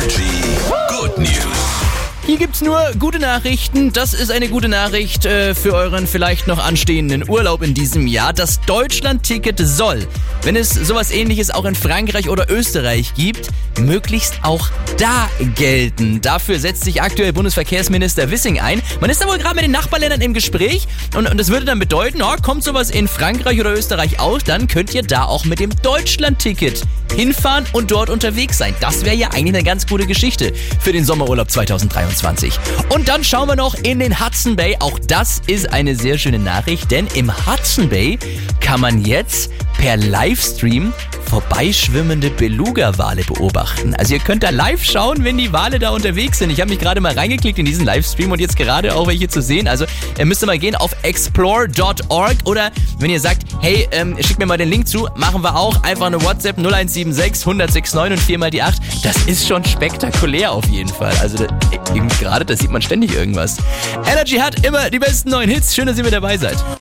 Energy Good News. Hier gibt's nur gute Nachrichten. Das ist eine gute Nachricht äh, für euren vielleicht noch anstehenden Urlaub in diesem Jahr. Das Deutschland-Ticket soll, wenn es sowas ähnliches auch in Frankreich oder Österreich gibt, möglichst auch da gelten. Dafür setzt sich aktuell Bundesverkehrsminister Wissing ein. Man ist da wohl gerade mit den Nachbarländern im Gespräch und, und das würde dann bedeuten, oh, kommt sowas in Frankreich oder Österreich aus, dann könnt ihr da auch mit dem Deutschland-Ticket hinfahren und dort unterwegs sein. Das wäre ja eigentlich eine ganz gute Geschichte für den Sommerurlaub 2023. Und dann schauen wir noch in den Hudson Bay. Auch das ist eine sehr schöne Nachricht, denn im Hudson Bay kann man jetzt per Livestream vorbeischwimmende Beluga-Wale beobachten. Also ihr könnt da live schauen, wenn die Wale da unterwegs sind. Ich habe mich gerade mal reingeklickt in diesen Livestream und jetzt gerade auch welche zu sehen. Also ihr müsst mal gehen auf explore.org oder wenn ihr sagt, hey, ähm, schickt mir mal den Link zu, machen wir auch. Einfach eine WhatsApp 0176 1069 und 4 mal die 8. Das ist schon spektakulär auf jeden Fall. Also da, gerade, da sieht man ständig irgendwas. Energy hat immer die besten neuen Hits. Schön, dass ihr mit dabei seid.